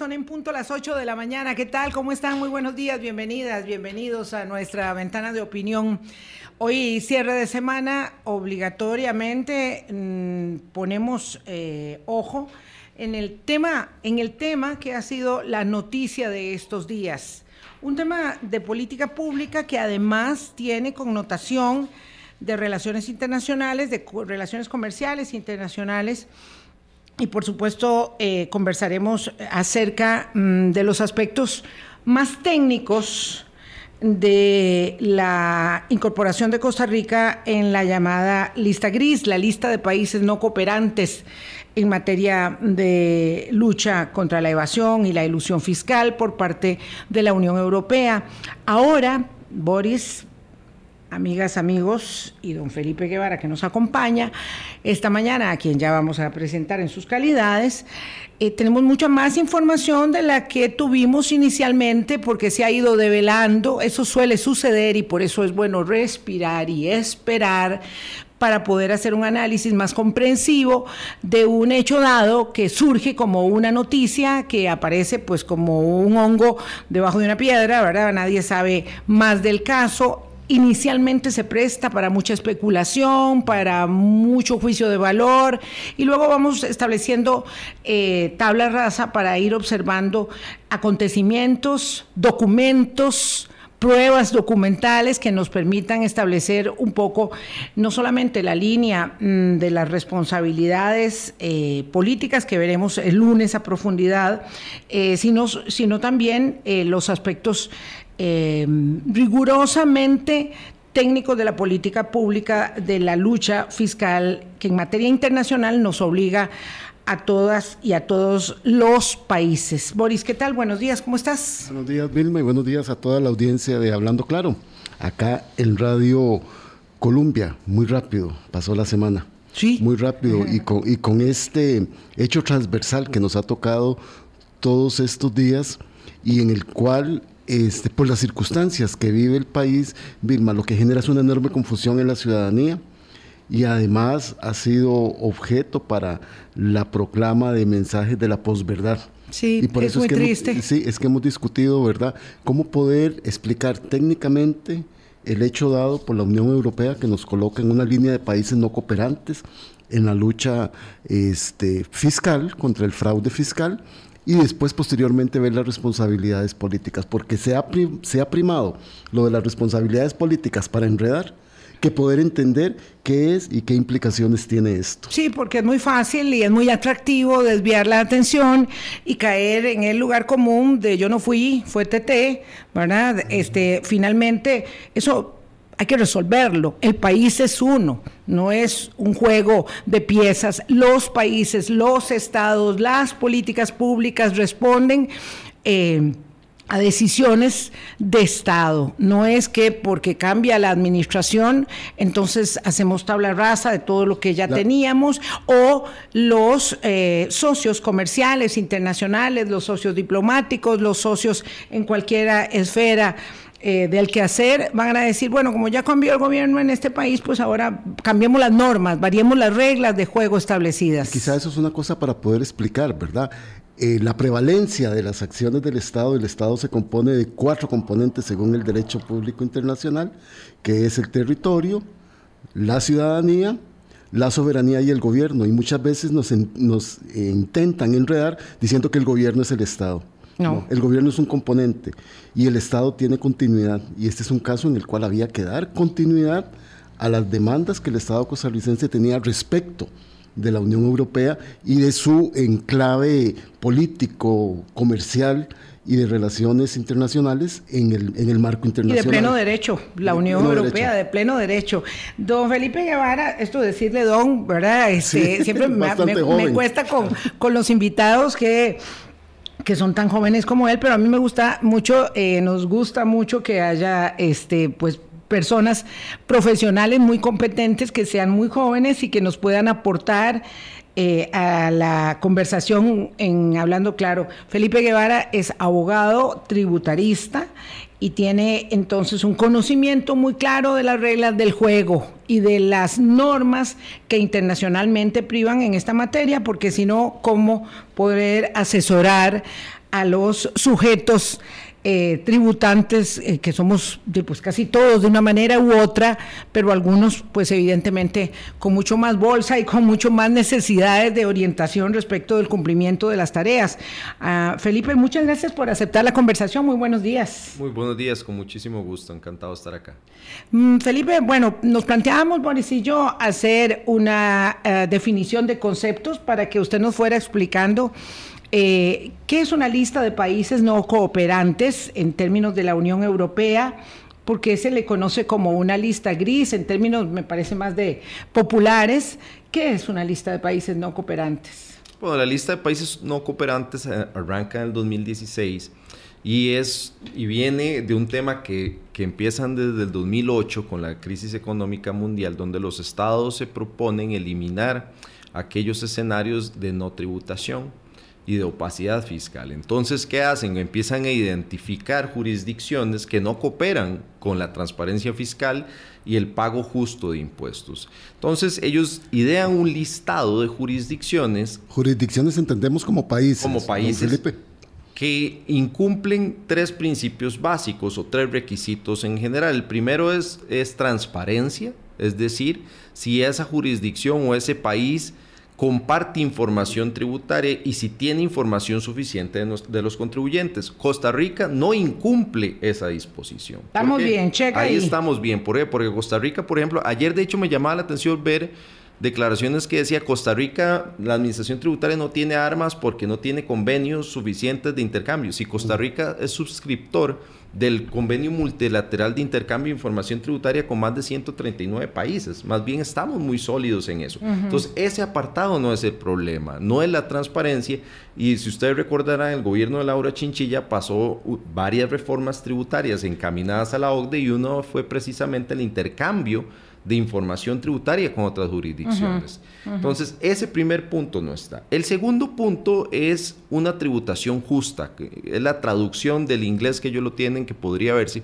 son en punto las 8 de la mañana. ¿Qué tal? ¿Cómo están? Muy buenos días, bienvenidas, bienvenidos a nuestra ventana de opinión. Hoy cierre de semana, obligatoriamente mm, ponemos eh, ojo en el tema, en el tema que ha sido la noticia de estos días. Un tema de política pública que además tiene connotación de relaciones internacionales, de relaciones comerciales internacionales y por supuesto eh, conversaremos acerca mm, de los aspectos más técnicos de la incorporación de Costa Rica en la llamada lista gris, la lista de países no cooperantes en materia de lucha contra la evasión y la ilusión fiscal por parte de la Unión Europea. Ahora, Boris amigas, amigos, y don Felipe Guevara que nos acompaña esta mañana, a quien ya vamos a presentar en sus calidades. Eh, tenemos mucha más información de la que tuvimos inicialmente porque se ha ido develando, eso suele suceder y por eso es bueno respirar y esperar para poder hacer un análisis más comprensivo de un hecho dado que surge como una noticia que aparece pues como un hongo debajo de una piedra, ¿verdad? Nadie sabe más del caso inicialmente se presta para mucha especulación, para mucho juicio de valor y luego vamos estableciendo eh, tabla rasa para ir observando acontecimientos, documentos, pruebas documentales que nos permitan establecer un poco no solamente la línea mm, de las responsabilidades eh, políticas que veremos el lunes a profundidad, eh, sino, sino también los aspectos Em, rigurosamente técnicos de la política pública de la lucha fiscal que en materia internacional nos obliga a todas y a todos los países. Boris, ¿qué tal? Buenos días, ¿cómo estás? Buenos días, Vilma, y buenos días a toda la audiencia de Hablando Claro. Acá en Radio Colombia, muy rápido, pasó la semana. Sí. Muy rápido, y con, y con este hecho transversal que nos ha tocado todos estos días y en el cual este, por las circunstancias que vive el país, Vilma, lo que genera es una enorme confusión en la ciudadanía y además ha sido objeto para la proclama de mensajes de la posverdad. Sí, y por es eso muy es que triste. sí, es que hemos discutido, ¿verdad?, cómo poder explicar técnicamente el hecho dado por la Unión Europea que nos coloca en una línea de países no cooperantes en la lucha este, fiscal contra el fraude fiscal y después posteriormente ver las responsabilidades políticas, porque se ha, se ha primado lo de las responsabilidades políticas para enredar que poder entender qué es y qué implicaciones tiene esto. Sí, porque es muy fácil y es muy atractivo desviar la atención y caer en el lugar común de yo no fui, fue TT, ¿verdad? Este, finalmente, eso hay que resolverlo. El país es uno, no es un juego de piezas. Los países, los estados, las políticas públicas responden. Eh, a decisiones de Estado. No es que porque cambia la administración, entonces hacemos tabla rasa de todo lo que ya teníamos, o los eh, socios comerciales internacionales, los socios diplomáticos, los socios en cualquier esfera eh, del quehacer van a decir, bueno, como ya cambió el gobierno en este país, pues ahora cambiemos las normas, variemos las reglas de juego establecidas. Quizá eso es una cosa para poder explicar, ¿verdad? Eh, la prevalencia de las acciones del Estado, el Estado se compone de cuatro componentes según el derecho público internacional, que es el territorio, la ciudadanía, la soberanía y el gobierno. Y muchas veces nos, nos intentan enredar diciendo que el gobierno es el Estado. No. El gobierno es un componente y el Estado tiene continuidad. Y este es un caso en el cual había que dar continuidad a las demandas que el Estado costarricense tenía respecto de la Unión Europea y de su enclave político, comercial y de relaciones internacionales en el, en el marco internacional. Y de pleno derecho, la Unión Europea, de pleno derecho. Don Felipe Guevara, esto decirle don, ¿verdad? Este, siempre me, me, cuesta con, con los invitados que que son tan jóvenes como él, pero a mí me gusta mucho, eh, nos gusta mucho que haya este, pues personas profesionales muy competentes que sean muy jóvenes y que nos puedan aportar eh, a la conversación en Hablando Claro. Felipe Guevara es abogado tributarista y tiene entonces un conocimiento muy claro de las reglas del juego y de las normas que internacionalmente privan en esta materia, porque si no, ¿cómo poder asesorar a los sujetos eh, tributantes, eh, que somos de, pues casi todos de una manera u otra, pero algunos pues evidentemente con mucho más bolsa y con mucho más necesidades de orientación respecto del cumplimiento de las tareas. Ah, Felipe, muchas gracias por aceptar la conversación. Muy buenos días. Muy buenos días, con muchísimo gusto, encantado de estar acá. Mm, Felipe, bueno, nos planteábamos, Boris y yo, hacer una eh, definición de conceptos para que usted nos fuera explicando eh, ¿Qué es una lista de países no cooperantes en términos de la Unión Europea? Porque se le conoce como una lista gris en términos, me parece, más de populares. ¿Qué es una lista de países no cooperantes? Bueno, la lista de países no cooperantes eh, arranca en el 2016 y, es, y viene de un tema que, que empiezan desde el 2008 con la crisis económica mundial, donde los estados se proponen eliminar aquellos escenarios de no tributación y de opacidad fiscal. Entonces, ¿qué hacen? Empiezan a identificar jurisdicciones que no cooperan con la transparencia fiscal y el pago justo de impuestos. Entonces, ellos idean un listado de jurisdicciones. Jurisdicciones entendemos como países. Como países. Que incumplen tres principios básicos o tres requisitos en general. El primero es, es transparencia, es decir, si esa jurisdicción o ese país comparte información tributaria y si tiene información suficiente de, los, contribuyentes. Costa Rica no incumple esa disposición. Estamos bien, checa ahí. Ahí estamos bien, porque Costa Rica, por ejemplo, ayer de hecho me llamaba la atención ver declaraciones que decía Costa Rica, la administración tributaria no tiene armas porque no tiene convenios suficientes de intercambio. Si Costa Rica es suscriptor del convenio multilateral de intercambio de información tributaria con más de 139 países. Más bien estamos muy sólidos en eso. Entonces, ese apartado no es el problema, no es la transparencia. Y si ustedes recordarán, el gobierno de Laura Chinchilla pasó varias reformas tributarias encaminadas a la OCDE y uno fue precisamente el intercambio de información tributaria con otras jurisdicciones. Entonces, ese primer punto no está. El segundo punto es una tributación justa, que es la traducción del inglés que ellos lo tienen, que podría verse.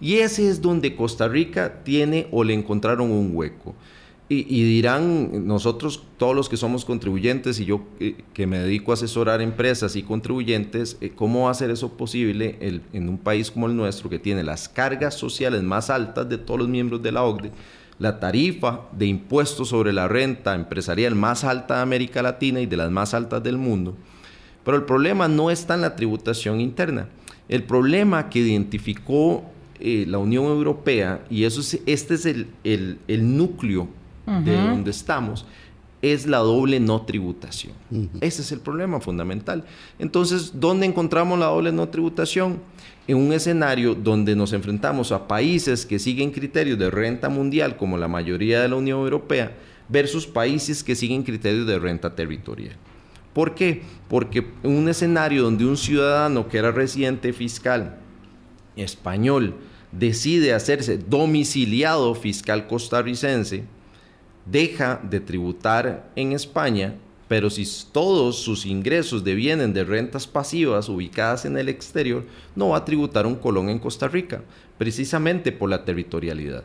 Y ese es donde Costa Rica tiene o le encontraron un hueco. Y, dirán nosotros, todos los que somos contribuyentes y yo eh, que me dedico a asesorar empresas y contribuyentes, eh, ¿cómo va a ser eso posible en un país como el nuestro que tiene las cargas sociales más altas de todos los miembros de la OCDE? La tarifa de impuestos sobre la renta empresarial más alta de América Latina y de las más altas del mundo. Pero el problema no está en la tributación interna. El problema que identificó eh, la Unión Europea, y eso es, este es el, núcleo de donde estamos, es la doble no tributación. Ese es el problema fundamental. Entonces, ¿dónde encontramos la doble no tributación? En un escenario donde nos enfrentamos a países que siguen criterios de renta mundial, como la mayoría de la Unión Europea, versus países que siguen criterios de renta territorial. ¿Por qué? Porque en un escenario donde un ciudadano que era residente fiscal español decide hacerse domiciliado fiscal costarricense, deja de tributar en España, pero si todos sus ingresos devienen de rentas pasivas ubicadas en el exterior, no va a tributar un colón en Costa Rica, precisamente por la territorialidad.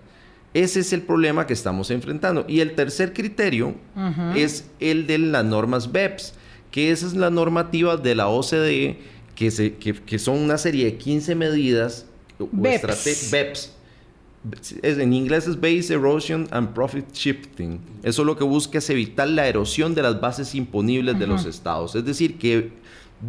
Ese es el problema que estamos enfrentando. Y el tercer criterio es el de las normas BEPS, que esa es la normativa de la OCDE, que, se, que, son una serie de 15 medidas, BEPS. BEPS en inglés es Base Erosion and Profit Shifting. Eso lo que busca es evitar la erosión de las bases imponibles de los estados. Es decir, que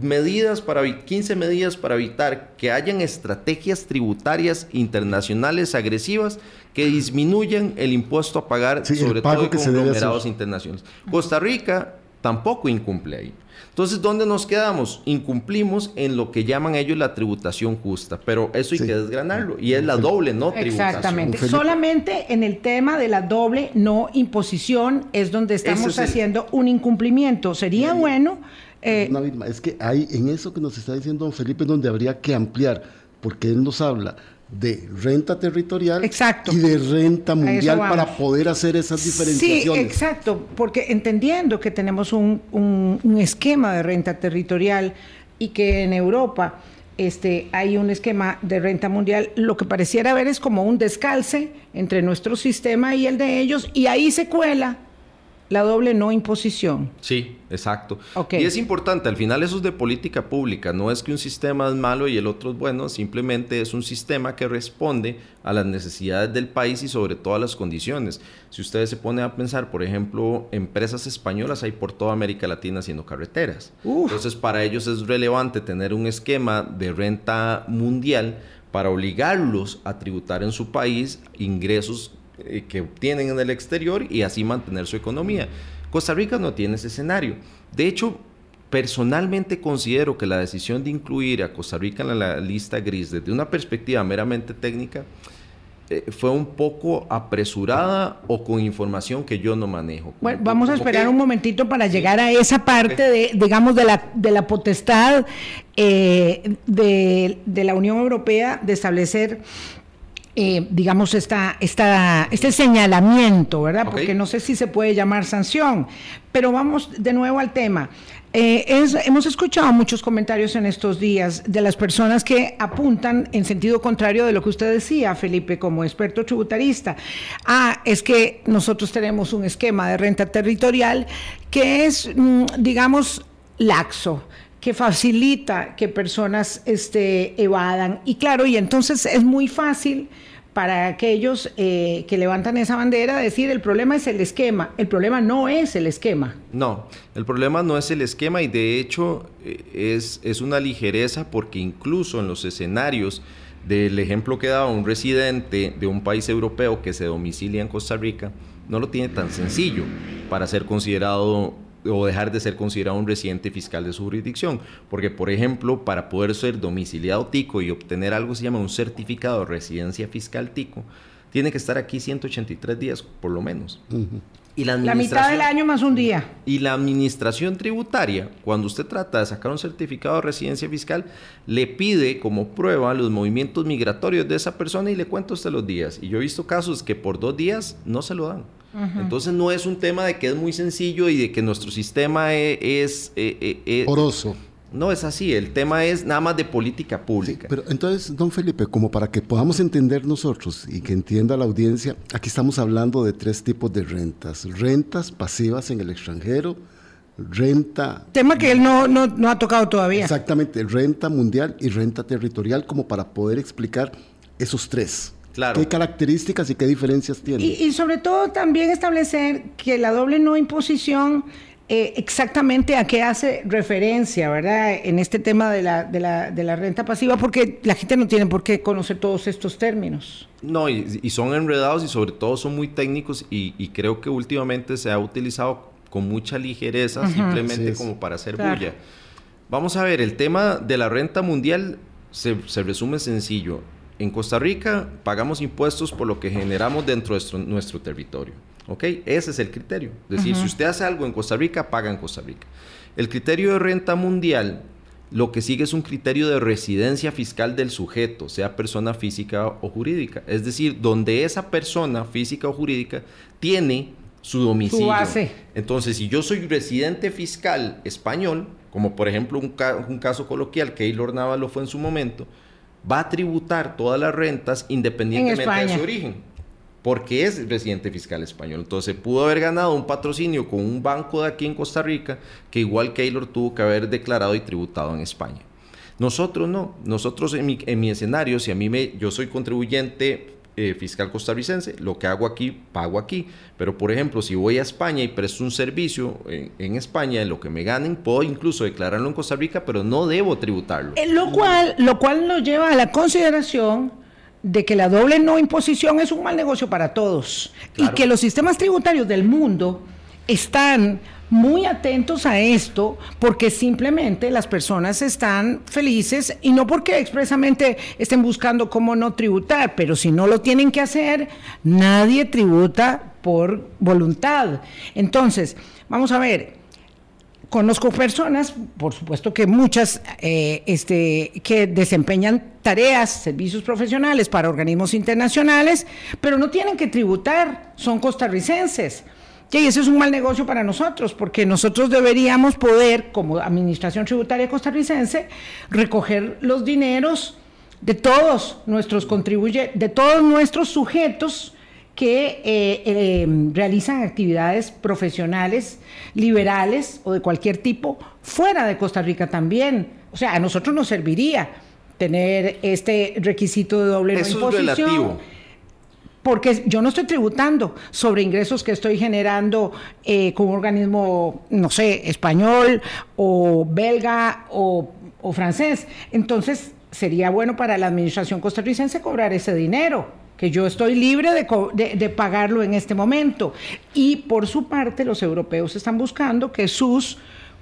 medidas para 15 medidas para evitar que hayan estrategias tributarias internacionales agresivas que disminuyan el impuesto a pagar sobre todo en conglomerados internacionales. Costa Rica tampoco incumple ahí. Entonces, ¿dónde nos quedamos? Incumplimos en lo que llaman ellos la tributación justa, pero eso hay que desgranarlo y es la doble no tributación. Exactamente. Solamente en el tema de la doble no imposición es donde estamos haciendo un incumplimiento. Sería bueno... Eh... es que hay en eso que nos está diciendo don Felipe donde habría que ampliar, porque él nos habla de renta territorial exacto. y de renta mundial para poder hacer esas diferenciaciones. Sí, exacto, porque entendiendo que tenemos un, un, esquema de renta territorial y que en Europa este, hay un esquema de renta mundial, lo que pareciera ver es como un descalce entre nuestro sistema y el de ellos, y ahí se cuela la doble no imposición. Sí, exacto. Y es importante, al final eso es de política pública, no es que un sistema es malo y el otro es bueno, simplemente es un sistema que responde a las necesidades del país y sobre todas las condiciones. Si ustedes se ponen a pensar, por ejemplo, empresas españolas hay por toda América Latina haciendo carreteras. Entonces, para ellos es relevante tener un esquema de renta mundial para obligarlos a tributar en su país ingresos eh, que obtienen en el exterior y así mantener su economía. Costa Rica no tiene ese escenario. De hecho, personalmente considero que la decisión de incluir a Costa Rica en la lista gris desde una perspectiva meramente técnica eh, fue un poco apresurada o con información que yo no manejo. Bueno, vamos a esperar un momentito para llegar a esa parte de, digamos, de la, de la potestad eh, de, de la Unión Europea de establecer eh, digamos, esta, esta, este señalamiento, ¿verdad? Porque no sé si se puede llamar sanción. Pero vamos de nuevo al tema. Eh, hemos escuchado muchos comentarios en estos días de las personas que apuntan en sentido contrario de lo que usted decía, Felipe, como experto tributarista. Ah, es que nosotros tenemos un esquema de renta territorial que es, mm, digamos, laxo que facilita que personas este, evadan. Y claro, y entonces es muy fácil para aquellos eh, que levantan esa bandera decir el problema es el esquema. El problema no es el esquema. No, el problema no es el esquema y de hecho eh, es, es una ligereza porque incluso en los escenarios del ejemplo que daba un residente de un país europeo que se domicilia en Costa Rica, no lo tiene tan sencillo para ser considerado o dejar de ser considerado un residente fiscal de su jurisdicción. Porque, por ejemplo, para poder ser domiciliado tico y obtener algo que se llama un certificado de residencia fiscal tico, tiene que estar aquí 183 días por lo menos. y la, la, mitad del año más un día. Y la administración tributaria, cuando usted trata de sacar un certificado de residencia fiscal, le pide como prueba los movimientos migratorios de esa persona y le cuenta usted los días. Y yo he visto casos que por dos días no se lo dan. Entonces no es un tema de que es muy sencillo y de que nuestro sistema e, es... E, e, Poroso. No es así, el tema es nada más de política pública. pero entonces, don Felipe, como para que podamos entender nosotros y que entienda la audiencia, aquí estamos hablando de tres tipos de rentas. Rentas pasivas en el extranjero, renta... Tema que él no, no ha tocado todavía. Exactamente, renta mundial y renta territorial, como para poder explicar esos tres. ¿Qué características y qué diferencias tiene? Y, sobre todo también establecer que la doble no imposición eh, exactamente a qué hace referencia, ¿verdad? En este tema de la, de, la, de la, renta pasiva, porque la gente no tiene por qué conocer todos estos términos. No, y, son enredados y sobre todo son muy técnicos y, creo que últimamente se ha utilizado con mucha ligereza, simplemente como para hacer bulla. Vamos a ver, el tema de la renta mundial se, se resume sencillo en Costa Rica pagamos impuestos por lo que generamos dentro de nuestro, territorio. ¿Ok? Ese es el criterio. Es decir, si usted hace algo en Costa Rica, paga en Costa Rica. El criterio de renta mundial lo que sigue es un criterio de residencia fiscal del sujeto, sea persona física o jurídica. Es decir, donde esa persona física o jurídica tiene su domicilio. Su base. Entonces, si yo soy residente fiscal español, como por ejemplo un, un caso coloquial, que Keylor lo fue en su momento, va a tributar todas las rentas independientemente de su origen, porque es residente fiscal español. Entonces pudo haber ganado un patrocinio con un banco de aquí en Costa Rica que igual Keylor tuvo que haber declarado y tributado en España. Nosotros no, nosotros en mi, en mi escenario, si a mí me, yo soy contribuyente eh, fiscal costarricense, lo que hago aquí, pago aquí. Pero, por ejemplo, si voy a España y presto un servicio en, España, en lo que me ganen, puedo incluso declararlo en Costa Rica, pero no debo tributarlo. En lo cual, lo cual nos lleva a la consideración de que la doble no imposición es un mal negocio para todos y que los sistemas tributarios del mundo están muy atentos a esto porque simplemente las personas están felices y no porque expresamente estén buscando cómo no tributar, pero si no lo tienen que hacer, nadie tributa por voluntad. Entonces, vamos a ver, conozco personas, por supuesto que muchas, eh, este, que desempeñan tareas, servicios profesionales para organismos internacionales, pero no tienen que tributar, son costarricenses. Y eso es un mal negocio para nosotros, porque nosotros deberíamos poder, como Administración Tributaria Costarricense, recoger los dineros de todos nuestros contribuyentes, de todos nuestros sujetos que eh, eh, realizan actividades profesionales, liberales o de cualquier tipo fuera de Costa Rica también. O sea, a nosotros nos serviría tener este requisito de doble Eso imposición. es relativo. Porque yo no estoy tributando sobre ingresos que estoy generando eh, con un organismo, no sé, español o belga o, francés. Entonces, sería bueno para la administración costarricense cobrar ese dinero que yo estoy libre de, de, de, pagarlo en este momento. Y por su parte, los europeos están buscando que sus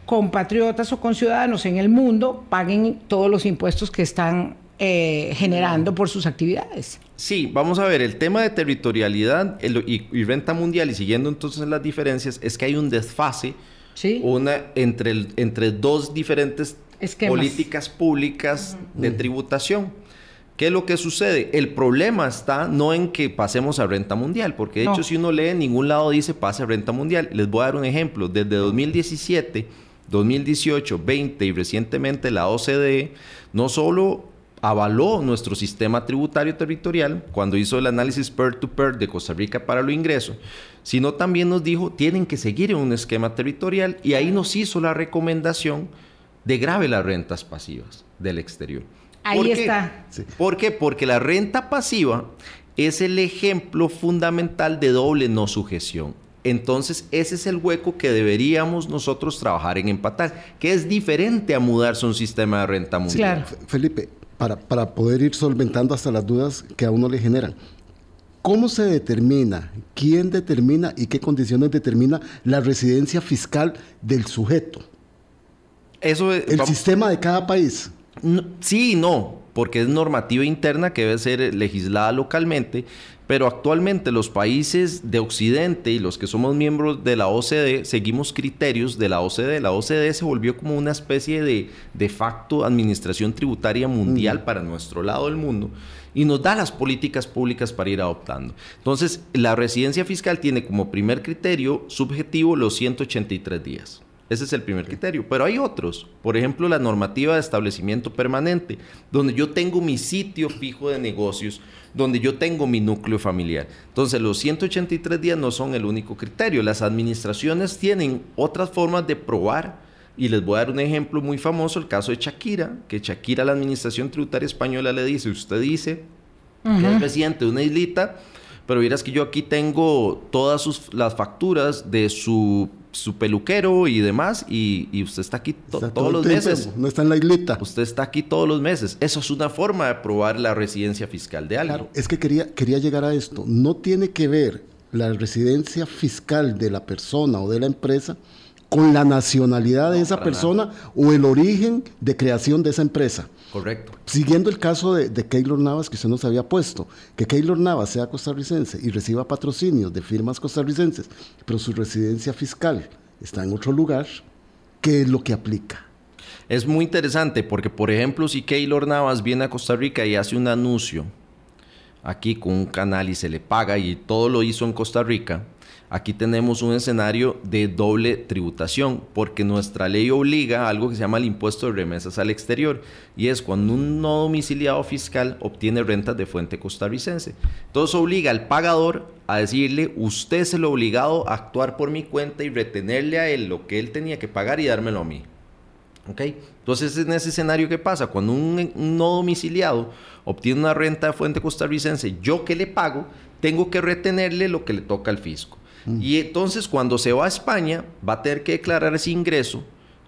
compatriotas o conciudadanos en el mundo paguen todos los impuestos que están eh, generando por sus actividades. Sí, vamos a ver, el tema de territorialidad el, y, y, renta mundial y siguiendo entonces las diferencias es que hay un desfase ¿Sí? una, entre, el, entre dos diferentes Esquemas. políticas públicas uh -huh. de tributación. ¿Qué es lo que sucede? El problema está no en que pasemos a renta mundial, porque de no. hecho si uno lee en ningún lado dice pase a renta mundial. Les voy a dar un ejemplo. Desde 2017, 2018, 20 y recientemente la OCDE no solo avaló nuestro sistema tributario territorial cuando hizo el análisis peer-to-peer -peer de Costa Rica para los ingresos, sino también nos dijo tienen que seguir en un esquema territorial y ahí nos hizo la recomendación de grave las rentas pasivas del exterior. Ahí ¿Por está. Sí. ¿Por qué? Porque la renta pasiva es el ejemplo fundamental de doble no sujeción. Entonces, ese es el hueco que deberíamos nosotros trabajar en empatar, que es diferente a mudarse a un sistema de renta mundial. Claro. Felipe, para, para poder ir solventando hasta las dudas que a uno le generan. ¿Cómo se determina, quién determina y qué condiciones determina la residencia fiscal del sujeto? Eso es, el vamos, sistema de cada país. No, sí y no, porque es normativa interna que debe ser legislada localmente, pero actualmente los países de Occidente y los que somos miembros de la OCDE seguimos criterios de la OCDE. La OCDE se volvió como una especie de de facto administración tributaria mundial mm. para nuestro lado del mundo y nos da las políticas públicas para ir adoptando. Entonces, la residencia fiscal tiene como primer criterio subjetivo los 183 días. Ese es el primer criterio. Pero hay otros. Por ejemplo, la normativa de establecimiento permanente, donde yo tengo mi sitio fijo de negocios, donde yo tengo mi núcleo familiar. Entonces, los 183 días no son el único criterio. Las administraciones tienen otras formas de probar. Y les voy a dar un ejemplo muy famoso, el caso de Shakira, que Shakira, la administración tributaria española, le dice, usted dice uh -huh. que es residente de una islita, pero miras que yo aquí tengo todas sus, las facturas de su su peluquero y demás, y, y usted está aquí to está todos todo los tiempo, meses. No está en la islita. Usted está aquí todos los meses. Eso es una forma de probar la residencia fiscal de alguien. Claro, es que quería, quería llegar a esto. No tiene que ver la residencia fiscal de la persona o de la empresa con la nacionalidad de No, esa persona nada. o el origen de creación de esa empresa. Correcto. Siguiendo el caso de, de Keylor Navas que usted nos había puesto, que Keylor Navas sea costarricense y reciba patrocinios de firmas costarricenses, pero su residencia fiscal está en otro lugar, ¿qué es lo que aplica? Es muy interesante porque, por ejemplo, si Keylor Navas viene a Costa Rica y hace un anuncio aquí con un canal y se le paga y todo lo hizo en Costa Rica, aquí tenemos un escenario de doble tributación, porque nuestra ley obliga a algo que se llama el impuesto de remesas al exterior, y es cuando un no domiciliado fiscal obtiene rentas de fuente costarricense. Entonces obliga al pagador a decirle, usted es el obligado a actuar por mi cuenta y retenerle a él lo que él tenía que pagar y dármelo a mí. ¿Ok? Entonces, en ese escenario, ¿qué pasa? Cuando un, un, no domiciliado obtiene una renta de fuente costarricense, yo que le pago, tengo que retenerle lo que le toca al fisco. Mm. Y entonces, cuando se va a España, va a tener que declarar ese ingreso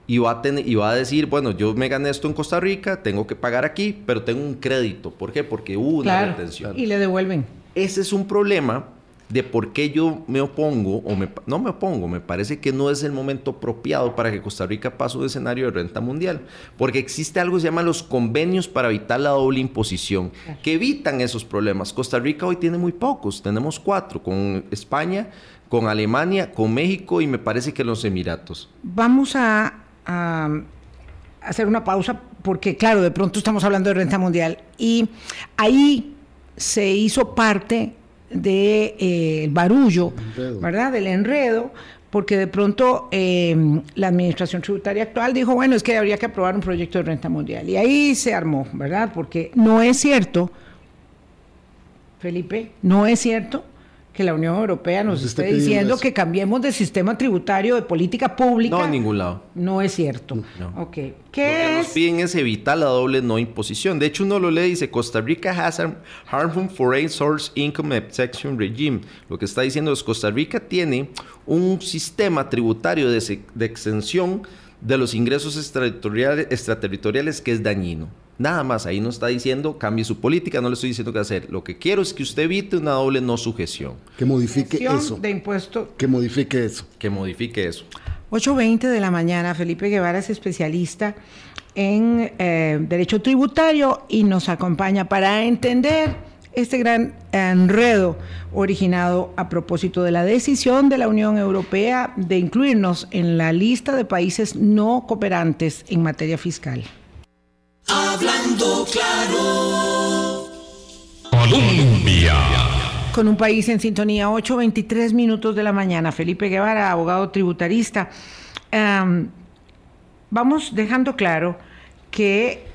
y va, a tener, y va a decir, bueno, yo me gané esto en Costa Rica, tengo que pagar aquí, pero tengo un crédito. ¿Por qué? Porque hubo una retención. Y le devuelven. Ese es un problema de por qué yo me opongo, o me, no me opongo, me parece que no es el momento apropiado para que Costa Rica pase un escenario de renta mundial, porque existe algo que se llama los convenios para evitar la doble imposición, que evitan esos problemas. Costa Rica hoy tiene muy pocos, tenemos cuatro, con España, con Alemania, con México y me parece que los Emiratos. Vamos a, a hacer una pausa, porque claro, de pronto estamos hablando de renta mundial, y ahí se hizo parte del de, eh, barullo, ¿verdad? Del enredo, porque de pronto eh, la administración tributaria actual dijo, bueno, es que habría que aprobar un proyecto de renta mundial. Y ahí se armó, ¿verdad? Porque no es cierto, Felipe, no es cierto que la Unión Europea nos, esté diciendo que cambiemos de sistema tributario de política pública. No, en ningún lado. No es cierto. No. Ok. ¿Qué lo que nos piden es evitar la doble no imposición. De hecho, uno lo lee y dice, Costa Rica has a harmful foreign source income exception regime. Lo que está diciendo es, Costa Rica tiene un sistema tributario de, de exención de los ingresos extraterritoriales, extraterritoriales que es dañino. Nada más, ahí no está diciendo cambie su política, no le estoy diciendo qué hacer. Lo que quiero es que usted evite una doble no sujeción. Que modifique eso. De impuesto. Que modifique eso. Que modifique eso. 8.20 de la mañana, Felipe Guevara es especialista en eh, derecho tributario y nos acompaña para entender este gran enredo originado a propósito de la decisión de la Unión Europea de incluirnos en la lista de países no cooperantes en materia fiscal. Hablando claro. Colombia. Con un país en sintonía, 8.23 minutos de la mañana. Felipe Guevara, abogado tributarista. vamos dejando claro que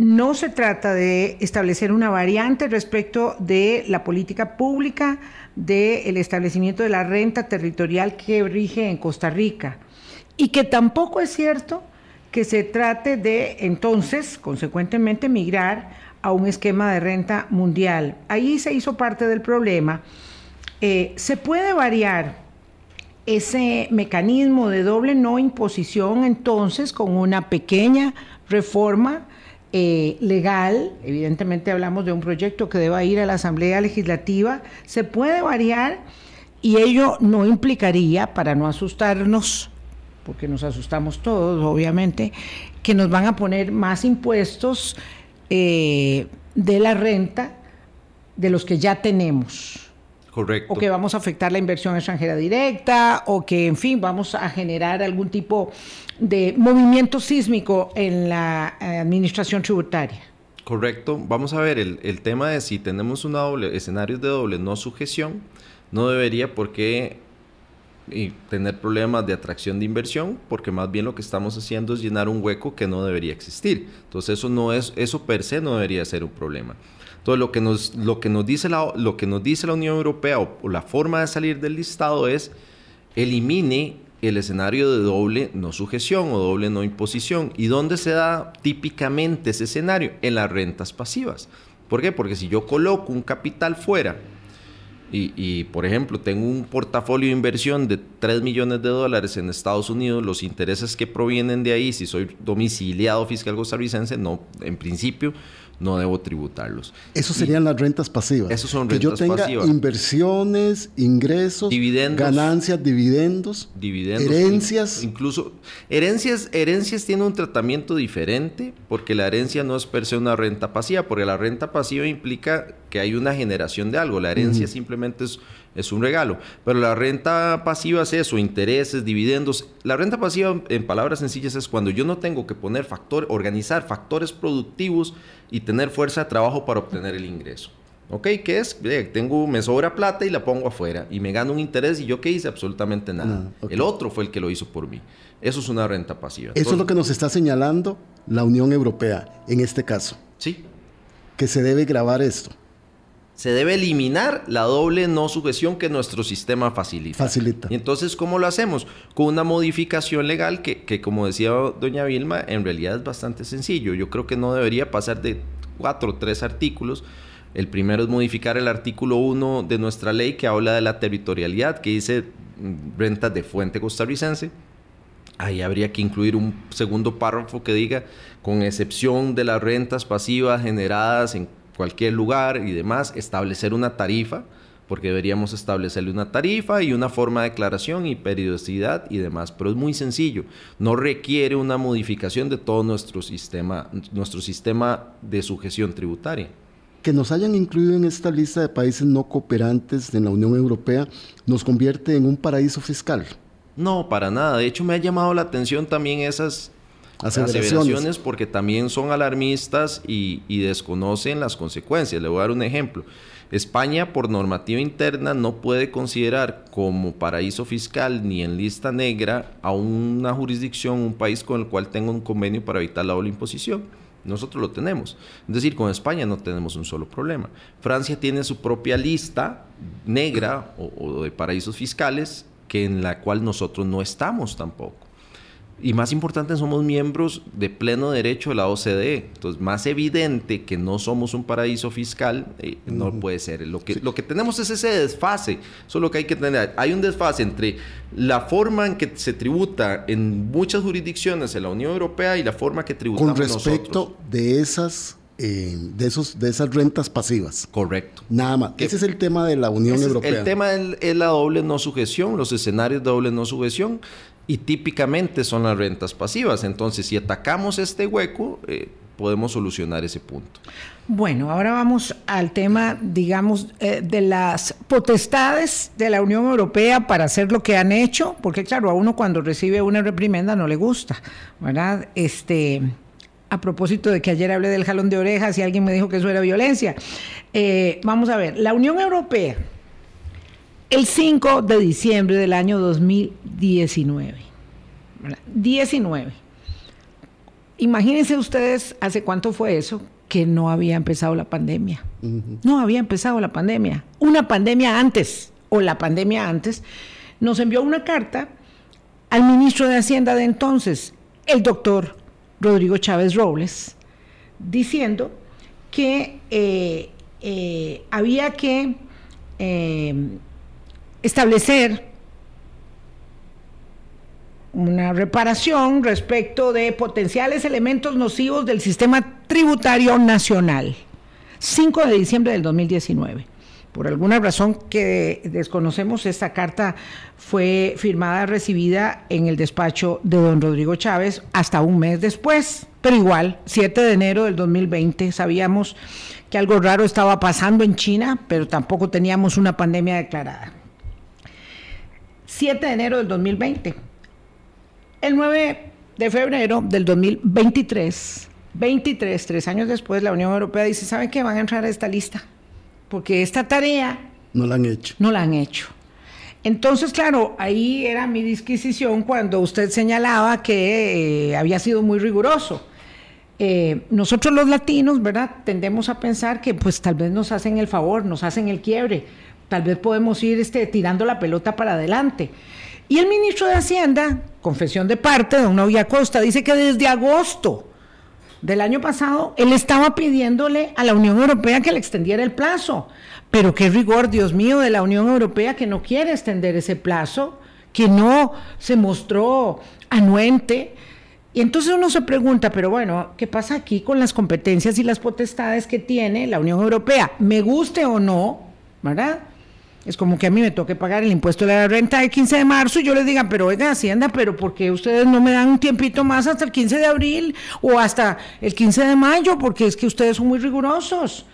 no se trata de establecer una variante respecto de la política pública del establecimiento de la renta territorial que rige en Costa Rica. Y que tampoco es cierto que se trate de entonces, consecuentemente, migrar a un esquema de renta mundial. Ahí se hizo parte del problema. Eh, se puede variar ese mecanismo de doble no imposición entonces con una pequeña reforma eh, legal, evidentemente hablamos de un proyecto que deba ir a la Asamblea Legislativa, se puede variar y ello no implicaría, para no asustarnos, porque nos asustamos todos, obviamente, que nos van a poner más impuestos eh, de la renta de los que ya tenemos. Correcto. O que vamos a afectar la inversión extranjera directa, o que, en fin, vamos a generar algún tipo de movimiento sísmico en la eh, administración tributaria. Correcto. Vamos a ver, el, el tema de si tenemos una doble, escenarios de doble no sujeción, no debería por qué y tener problemas de atracción de inversión, porque más bien lo que estamos haciendo es llenar un hueco que no debería existir. Entonces eso no es eso per se no debería ser un problema. Entonces lo que nos lo que nos dice la lo que nos dice la Unión Europea o, la forma de salir del listado es elimine el escenario de doble no sujeción o doble no imposición. ¿Y dónde se da típicamente ese escenario? En las rentas pasivas. ¿Por qué? Porque si yo coloco un capital fuera y, por ejemplo, tengo un portafolio de inversión de 3 millones de dólares en Estados Unidos, los intereses que provienen de ahí, si soy domiciliado fiscal costarricense, no, en principio, no debo tributarlos. Eso serían las rentas pasivas. Eso son rentas pasivas. Que yo tenga inversiones, ingresos, ganancias, dividendos, dividendos, herencias. Incluso herencias, herencias tienen un tratamiento diferente porque la herencia no es per se una renta pasiva, porque la renta pasiva implica que hay una generación de algo. La herencia simplemente es es un regalo. Pero la renta pasiva es eso, intereses, dividendos. La renta pasiva, en palabras sencillas, es cuando yo no tengo que poner factor, organizar factores productivos y tener fuerza de trabajo para obtener el ingreso. ¿Ok? ¿Qué es? tengo, me sobra plata y la pongo afuera y me gano un interés y yo qué hice? Absolutamente nada. El otro fue el que lo hizo por mí. Eso es una renta pasiva. Eso es lo que nos está señalando la Unión Europea en este caso. Sí. Que se debe grabar esto se debe eliminar la doble no sujeción que nuestro sistema facilita. Facilita. Y entonces, ¿cómo lo hacemos? Con una modificación legal que, que, como decía doña Vilma, en realidad es bastante sencillo. Yo creo que no debería pasar de cuatro o tres artículos. El primero es modificar el artículo 1 de nuestra ley que habla de la territorialidad, que dice mm, rentas de fuente costarricense. Ahí habría que incluir un segundo párrafo que diga, con excepción de las rentas pasivas generadas en cualquier lugar y demás, establecer una tarifa, porque deberíamos establecerle una tarifa y una forma de declaración y periodicidad y demás, pero es muy sencillo, no requiere una modificación de todo nuestro sistema, nuestro sistema de sujeción tributaria. Que nos hayan incluido en esta lista de países no cooperantes de la Unión Europea nos convierte en un paraíso fiscal. No, para nada. De hecho, me ha llamado la atención también esas aseveraciones porque también son alarmistas y, desconocen las consecuencias. Le voy a dar un ejemplo. España, por normativa interna, no puede considerar como paraíso fiscal ni en lista negra a una jurisdicción, un país con el cual tenga un convenio para evitar la doble imposición. Nosotros lo tenemos. Es decir, con España no tenemos un solo problema. Francia tiene su propia lista negra o, de paraísos fiscales que en la cual nosotros no estamos tampoco y más importante, somos miembros de pleno derecho de la OCDE. Entonces, más evidente que no somos un paraíso fiscal, eh, no puede ser. Lo que, lo que tenemos es ese desfase. Eso es lo que hay que tener. Hay un desfase entre la forma en que se tributa en muchas jurisdicciones en la Unión Europea y la forma que tributamos Con respecto de esas eh, de, esos, de esas rentas pasivas. Correcto. Nada más. Ese es el tema de la Unión Europea. El tema es la doble no sujeción, los escenarios de doble no sujeción y típicamente son las rentas pasivas. Entonces, si atacamos este hueco, eh, podemos solucionar ese punto. Bueno, ahora vamos al tema, digamos, eh, de las potestades de la Unión Europea para hacer lo que han hecho, porque claro, a uno cuando recibe una reprimenda no le gusta, ¿verdad? Este, a propósito de que ayer hablé del jalón de orejas y alguien me dijo que eso era violencia. Eh, vamos a ver, la Unión Europea el 5 de diciembre del año 2019. 19. Imagínense ustedes hace cuánto fue eso, que no había empezado la pandemia. No había empezado la pandemia. Una pandemia antes, o la pandemia antes, nos envió una carta al ministro de Hacienda de entonces, el doctor Rodrigo Chávez Robles, diciendo que eh, eh, había que eh, establecer una reparación respecto de potenciales elementos nocivos del sistema tributario nacional. 5 de diciembre del 2019. Por alguna razón que desconocemos, esta carta fue firmada, recibida en el despacho de don Rodrigo Chávez hasta un mes después. Pero igual, 7 de enero del 2020, sabíamos que algo raro estaba pasando en China, pero tampoco teníamos una pandemia declarada. 7 de enero del 2020. El 9 de febrero del 2023, 23, tres años después, la Unión Europea dice, ¿saben qué? Van a entrar a esta lista, porque esta tarea... No la han hecho. No la han hecho. Entonces, claro, ahí era mi disquisición cuando usted señalaba que eh, había sido muy riguroso. Eh, nosotros los latinos, ¿verdad? Tendemos a pensar que pues tal vez nos hacen el favor, nos hacen el quiebre, tal vez podemos ir este, tirando la pelota para adelante. Y el ministro de Hacienda, confesión de parte, don Novia Costa, dice que desde agosto del año pasado él estaba pidiéndole a la Unión Europea que le extendiera el plazo. Pero qué rigor, Dios mío, de la Unión Europea que no quiere extender ese plazo, que no se mostró anuente. Y entonces uno se pregunta, pero bueno, ¿qué pasa aquí con las competencias y las potestades que tiene la Unión Europea? Me guste o no, ¿verdad? Es como que a mí me toque pagar el impuesto de la renta el 15 de marzo y yo les diga, pero oiga, Hacienda, pero ¿por qué ustedes no me dan un tiempito más hasta el 15 de abril o hasta el 15 de mayo? Porque es que ustedes son muy rigurosos.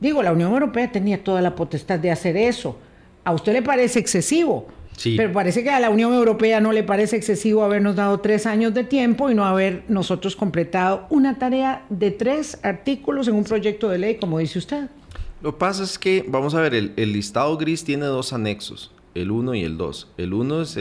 Digo, la Unión Europea tenía toda la potestad de hacer eso. ¿A usted le parece excesivo? Sí. Pero parece que a la Unión Europea no le parece excesivo habernos dado tres años de tiempo y no haber nosotros completado una tarea de tres artículos en un proyecto de ley, como dice usted. Lo que pasa es que, vamos a ver, el, listado gris tiene dos anexos, el 1 y el 2. El 1 es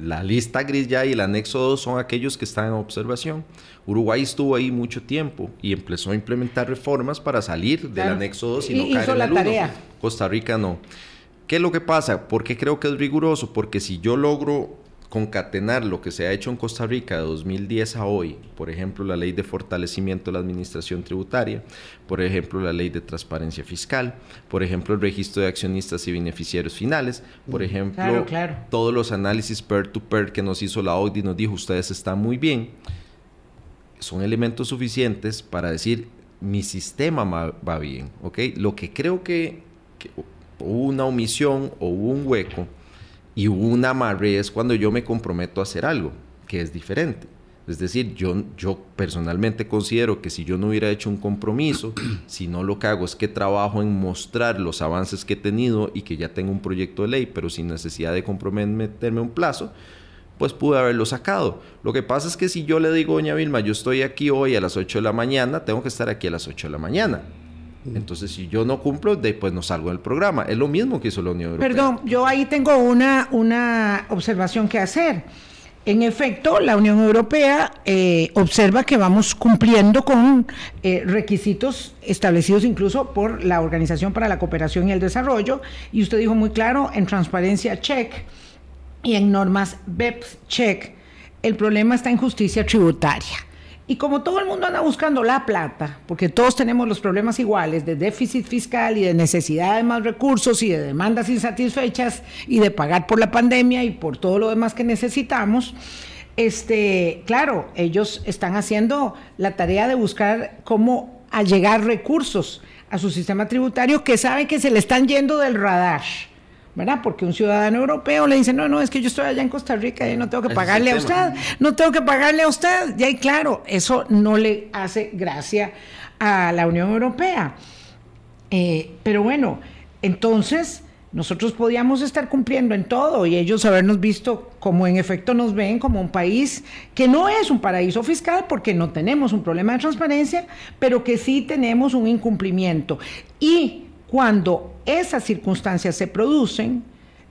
la lista gris ya y el anexo 2 son aquellos que están en observación. Uruguay estuvo ahí mucho tiempo y empezó a implementar reformas para salir del anexo 2 y, no caer en el tarea. Costa Rica no. ¿Qué es lo que pasa? ¿Por qué creo que es riguroso? Porque si yo logro concatenar lo que se ha hecho en Costa Rica de 2010 a hoy, por ejemplo, la ley de fortalecimiento de la administración tributaria, por ejemplo, la ley de transparencia fiscal, por ejemplo, el registro de accionistas y beneficiarios finales, por ejemplo, todos los análisis peer-to-peer que nos hizo la OCDE y nos dijo, ustedes están muy bien, son elementos suficientes para decir, mi sistema va bien, ¿ok? Lo que creo que, que hubo una omisión o hubo un hueco, y una amarre es cuando yo me comprometo a hacer algo, que es diferente. Es decir, yo, yo personalmente considero que si yo no hubiera hecho un compromiso, si no lo que hago es que trabajo en mostrar los avances que he tenido y que ya tengo un proyecto de ley, pero sin necesidad de comprometerme un plazo, pues pude haberlo sacado. Lo que pasa es que si yo le digo, doña Vilma, yo estoy aquí hoy a las 8 de la mañana, tengo que estar aquí a las 8 de la mañana. Entonces, si yo no cumplo, después no salgo del programa. Es lo mismo que hizo la Unión Europea. Perdón, yo ahí tengo una, una observación que hacer. en efecto, la Unión Europea eh, observa que vamos cumpliendo con eh, requisitos establecidos incluso por la Organización para la Cooperación y el Desarrollo, y usted dijo muy claro, en transparencia check y en normas BEPS check, el problema está en justicia tributaria. Y como todo el mundo anda buscando la plata, porque todos tenemos los problemas iguales de déficit fiscal y de necesidad de más recursos y de demandas insatisfechas y de pagar por la pandemia y por todo lo demás que necesitamos, este, claro, ellos están haciendo la tarea de buscar cómo allegar recursos a su sistema tributario que saben que se le están yendo del radar. ¿Verdad? Porque un ciudadano europeo le dice, no, no, es que yo estoy allá en Costa Rica y no tengo que pagarle a usted, no tengo que pagarle a usted. Y ahí, claro, eso no le hace gracia a la Unión Europea. Eh, pero bueno, entonces nosotros podíamos estar cumpliendo en todo y ellos habernos visto como en efecto nos ven como un país que no es un paraíso fiscal porque no tenemos un problema de transparencia, pero que sí tenemos un incumplimiento. Y cuando esas circunstancias se producen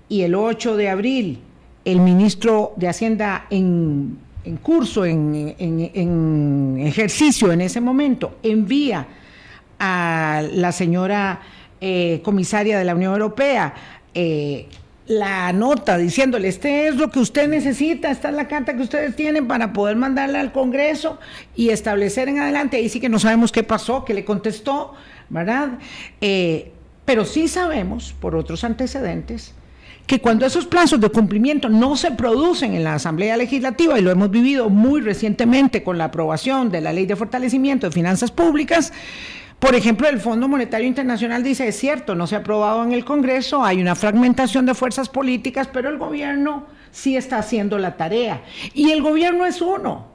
y el 8 de abril el ministro de Hacienda en, curso, en, ejercicio en ese momento, envía a la señora eh, comisaria de la Unión Europea eh, la nota diciéndole, este es lo que usted necesita, esta es la carta que ustedes tienen para poder mandarla al Congreso y establecer en adelante, ahí sí que no sabemos qué pasó, qué le contestó, ¿verdad? Eh, pero sí sabemos, por otros antecedentes, que cuando esos plazos de cumplimiento no se producen en la Asamblea Legislativa, y lo hemos vivido muy recientemente con la aprobación de la Ley de Fortalecimiento de Finanzas Públicas, por ejemplo, el Fondo Monetario Internacional dice, es cierto, no se ha aprobado en el Congreso, hay una fragmentación de fuerzas políticas, pero el gobierno sí está haciendo la tarea. Y el gobierno es uno.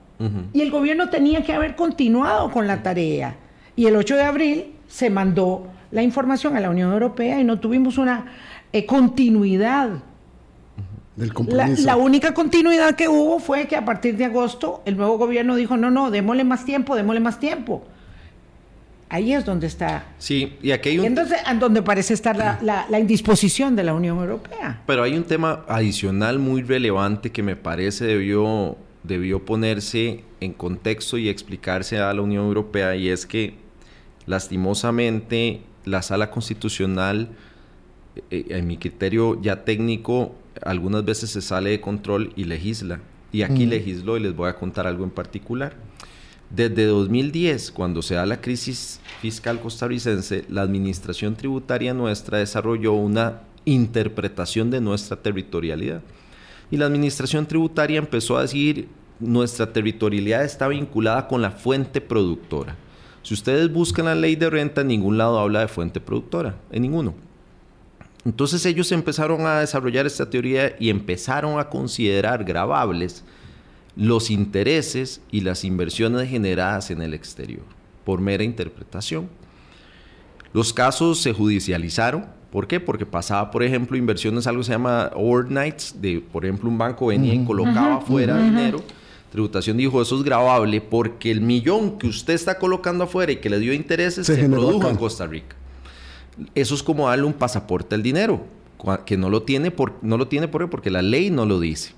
Y el gobierno tenía que haber continuado con la tarea. Y el 8 de abril se mandó la información a la Unión Europea y no tuvimos una eh, continuidad. Del la, la, única continuidad que hubo fue que a partir de agosto el nuevo gobierno dijo, no, no, démosle más tiempo, démosle más tiempo. Ahí es donde está. Sí, y aquí hay un... Entonces, donde parece estar la, la, indisposición de la Unión Europea. Pero hay un tema adicional muy relevante que me parece debió, debió ponerse en contexto y explicarse a la Unión Europea y es que lastimosamente la sala constitucional, eh, eh, en mi criterio ya técnico, algunas veces se sale de control y legisla. Y aquí legisló y les voy a contar algo en particular. Desde 2010, cuando se da la crisis fiscal costarricense, la administración tributaria nuestra desarrolló una interpretación de nuestra territorialidad. Y la administración tributaria empezó a decir, nuestra territorialidad está vinculada con la fuente productora. Si ustedes buscan la ley de renta, en ningún lado habla de fuente productora, en ninguno. Entonces ellos empezaron a desarrollar esta teoría y empezaron a considerar grabables los intereses y las inversiones generadas en el exterior, por mera interpretación. Los casos se judicializaron. ¿Por qué? Porque pasaba, por ejemplo, inversiones, algo que se llama overnights, de, por ejemplo, un banco venía y colocaba fuera dinero Tributación dijo, eso es grabable porque el millón que usted está colocando afuera y que le dio intereses se, produjo en Costa Rica. Eso es como darle un pasaporte al dinero, que no lo tiene, por, no lo tiene por, porque la ley no lo dice.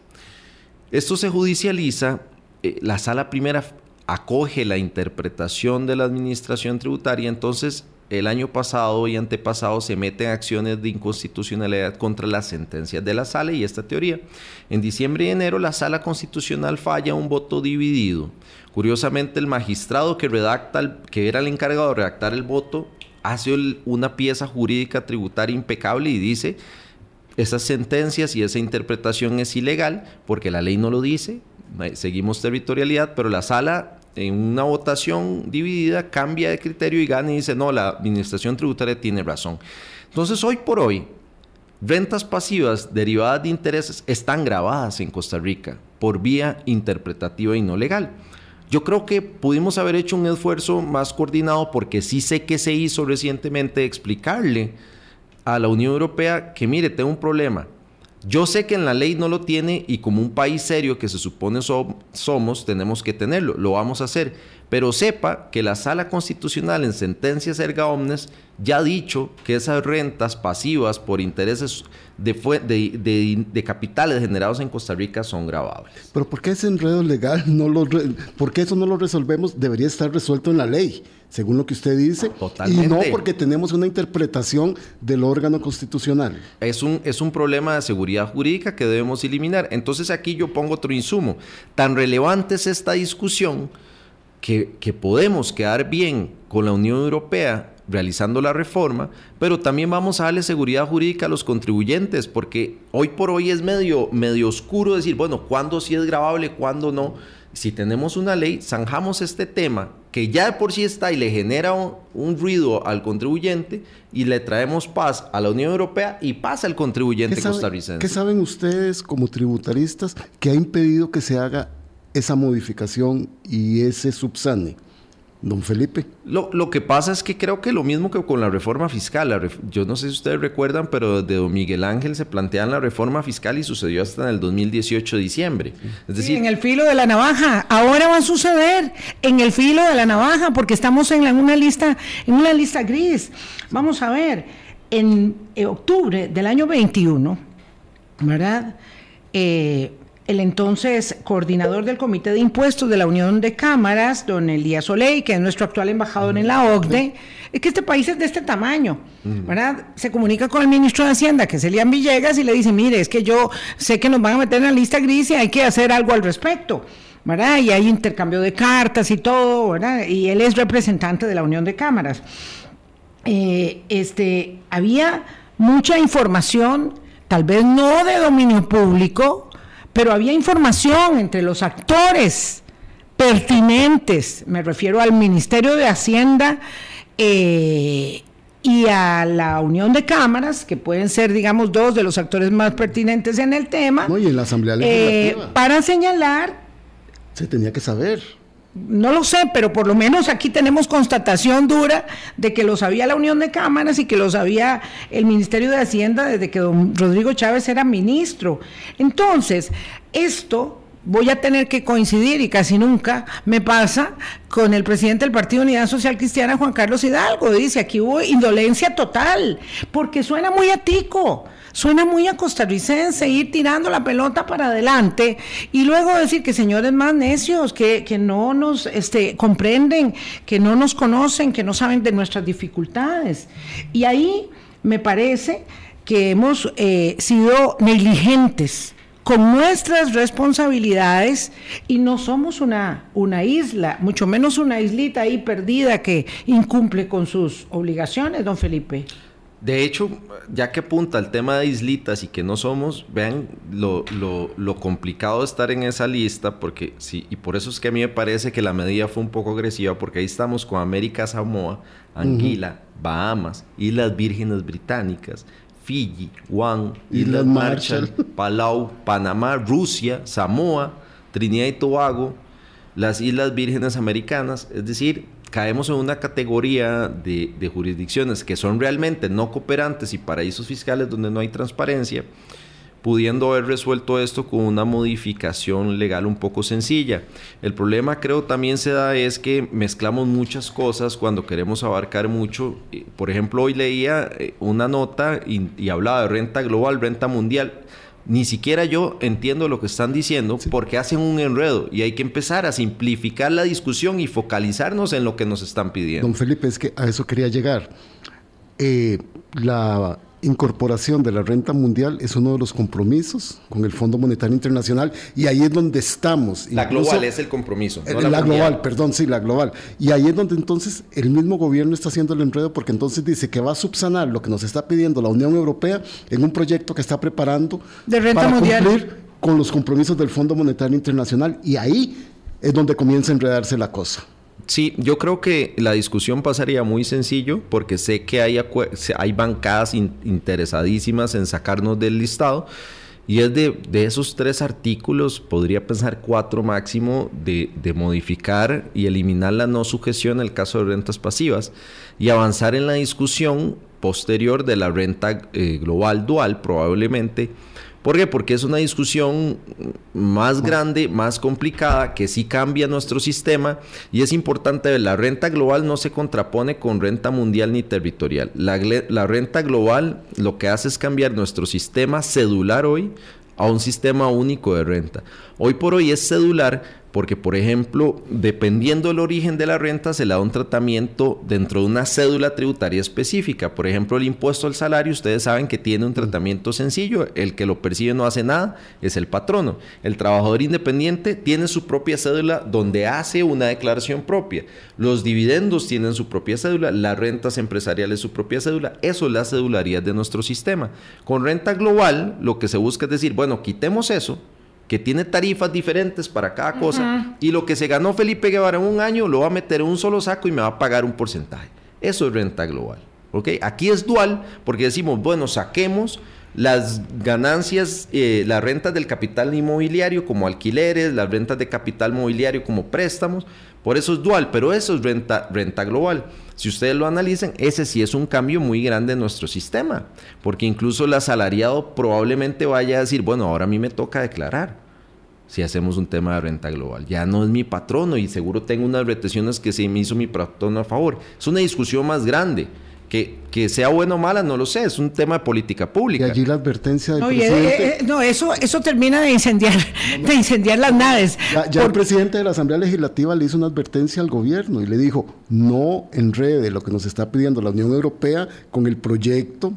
Esto se judicializa, eh, la sala primera acoge la interpretación de la administración tributaria, entonces el año pasado y antepasado se meten acciones de inconstitucionalidad contra las sentencias de la sala y esta teoría. En diciembre y enero la sala constitucional falla un voto dividido. Curiosamente el magistrado que redacta, que era el encargado de redactar el voto, hace una pieza jurídica tributaria impecable y dice esas sentencias y esa interpretación es ilegal porque la ley no lo dice, seguimos territorialidad, pero la sala en una votación dividida cambia de criterio y gana y dice, no, la administración tributaria tiene razón. Entonces, hoy por hoy, rentas pasivas derivadas de intereses están grabadas en Costa Rica por vía interpretativa y no legal. Yo creo que pudimos haber hecho un esfuerzo más coordinado porque sí sé que se hizo recientemente explicarle a la Unión Europea que mire, tengo un problema yo sé que en la ley no lo tiene y como un país serio que se supone somos, tenemos que tenerlo, lo vamos a hacer. Pero sepa que la Sala Constitucional en sentencias erga omnes ya ha dicho que esas rentas pasivas por intereses de, de, capitales generados en Costa Rica son grabables. Pero ¿por qué ese enredo legal no lo, por qué eso no lo resolvemos? Debería estar resuelto en la ley según lo que usted dice, y no porque tenemos una interpretación del órgano constitucional. Es un, es un problema de seguridad jurídica que debemos eliminar. Entonces aquí yo pongo otro insumo. Tan relevante es esta discusión que, que podemos quedar bien con la Unión Europea realizando la reforma, pero también vamos a darle seguridad jurídica a los contribuyentes, porque hoy por hoy es medio, medio oscuro decir, bueno, cuándo sí es grabable, cuándo no si tenemos una ley, zanjamos este tema que ya de por sí está y le genera un, ruido al contribuyente y le traemos paz a la Unión Europea y paz al contribuyente costarricense. ¿Qué saben ustedes como tributaristas que ha impedido que se haga esa modificación y ese subsane? Don Felipe. Lo, lo, que pasa es que creo que lo mismo que con la reforma fiscal, yo no sé si ustedes recuerdan, pero de Don Miguel Ángel se plantean la reforma fiscal y sucedió hasta en el 2018 diciembre. Es decir, en el filo de la navaja. Ahora va a suceder en el filo de la navaja porque estamos en, una lista, en una lista gris. Vamos a ver, en, en octubre del año 21, ¿verdad? Eh, el entonces coordinador del Comité de Impuestos de la Unión de Cámaras, don Elías Oley, que es nuestro actual embajador en la OCDE, es que este país es de este tamaño, ¿verdad? Se comunica con el ministro de Hacienda, que es Elian Villegas, y le dice, mire, es que yo sé que nos van a meter en la lista gris y hay que hacer algo al respecto. ¿verdad? Y hay intercambio de cartas y todo, ¿verdad? Y él es representante de la Unión de Cámaras. Eh, este, había mucha información, tal vez no de dominio público, pero había información entre los actores pertinentes, me refiero al Ministerio de Hacienda eh, y a la Unión de Cámaras, que pueden ser, digamos, dos de los actores más pertinentes en el tema. y en la Asamblea eh, Legislativa. para señalar. Se tenía que saber no lo sé, pero por lo menos aquí tenemos constatación dura de que lo sabía la Unión de Cámaras y que lo sabía el Ministerio de Hacienda desde que don Rodrigo Chávez era ministro. Entonces, esto voy a tener que coincidir y casi nunca me pasa con el presidente del Partido Unidad Social Cristiana, Juan Carlos Hidalgo. Dice, aquí hubo indolencia total, porque suena muy atico. Suena muy a costarricense ir tirando la pelota para adelante y luego decir que señores más necios, que, no nos este, comprenden, que no nos conocen, que no saben de nuestras dificultades. Y ahí me parece que hemos eh, sido negligentes con nuestras responsabilidades y no somos una, una isla, mucho menos una islita ahí perdida que incumple con sus obligaciones, don Felipe. De hecho, ya que apunta el tema de islitas y que no somos, vean lo, complicado de estar en esa lista, porque sí, y por eso es que a mí me parece que la medida fue un poco agresiva, porque ahí estamos con América Samoa, Anguila, Bahamas, Islas Vírgenes Británicas, Fiji, Guam, Islas Marshall, Palau, Panamá, Rusia, Samoa, Trinidad y Tobago, las Islas Vírgenes Americanas, es decir, caemos en una categoría de, jurisdicciones que son realmente no cooperantes y paraísos fiscales donde no hay transparencia, pudiendo haber resuelto esto con una modificación legal un poco sencilla. El problema creo también se da es que mezclamos muchas cosas cuando queremos abarcar mucho. Por ejemplo, hoy leía eh, una nota y hablaba de renta global, renta mundial ni siquiera yo entiendo lo que están diciendo porque hacen un enredo y hay que empezar a simplificar la discusión y focalizarnos en lo que nos están pidiendo. Don Felipe, es que a eso quería llegar. Eh, la incorporación de la renta mundial es uno de los compromisos con el Fondo Monetario Internacional y ahí es donde estamos. La global es el compromiso. la, global, perdón, sí, la global. Y ahí es donde entonces el mismo gobierno está haciendo el enredo porque entonces dice que va a subsanar lo que nos está pidiendo la Unión Europea en un proyecto que está preparando de renta para mundial. cumplir con los compromisos del Fondo Monetario Internacional y ahí es donde comienza a enredarse la cosa. Sí, yo creo que la discusión pasaría muy sencillo porque sé que hay, bancadas interesadísimas en sacarnos del listado. Y es de, esos tres artículos, podría pensar cuatro máximo, de, modificar y eliminar la no sujeción en el caso de rentas pasivas y avanzar en la discusión posterior de la renta eh, global dual, probablemente, ¿Por qué? Porque es una discusión más grande, más complicada, que sí cambia nuestro sistema y es importante ver, la renta global no se contrapone con renta mundial ni territorial. La, la renta global lo que hace es cambiar nuestro sistema cedular hoy a un sistema único de renta. Hoy por hoy es cedular porque, por ejemplo, dependiendo del origen de la renta, se le da un tratamiento dentro de una cédula tributaria específica. Por ejemplo, el impuesto al salario, ustedes saben que tiene un tratamiento sencillo, el que lo percibe no hace nada, es el patrono. El trabajador independiente tiene su propia cédula donde hace una declaración propia. Los dividendos tienen su propia cédula, las rentas empresariales su propia cédula. Eso es la cedularía de nuestro sistema. Con renta global, lo que se busca es decir, bueno, quitemos eso, que tiene tarifas diferentes para cada cosa, y lo que se ganó Felipe Guevara en un año lo va a meter en un solo saco y me va a pagar un porcentaje. Eso es renta global. Aquí es dual porque decimos, bueno, saquemos las ganancias, eh, las rentas del capital inmobiliario como alquileres, las rentas de capital mobiliario como préstamos, por eso es dual, pero eso es renta, renta global. Si ustedes lo analizan, ese sí es un cambio muy grande en nuestro sistema, porque incluso el asalariado probablemente vaya a decir, bueno, ahora a mí me toca declarar si hacemos un tema de renta global. Ya no es mi patrono y seguro tengo unas retenciones que se me hizo mi patrono a favor. Es una discusión más grande. Que, que, sea buena o mala, no lo sé, es un tema de política pública. Y allí la advertencia del no, presidente... Eh, eh, no, eso, eso termina de incendiar, de incendiar las naves. Ya, el presidente de la Asamblea Legislativa le hizo una advertencia al gobierno y le dijo, no enrede lo que nos está pidiendo la Unión Europea con el proyecto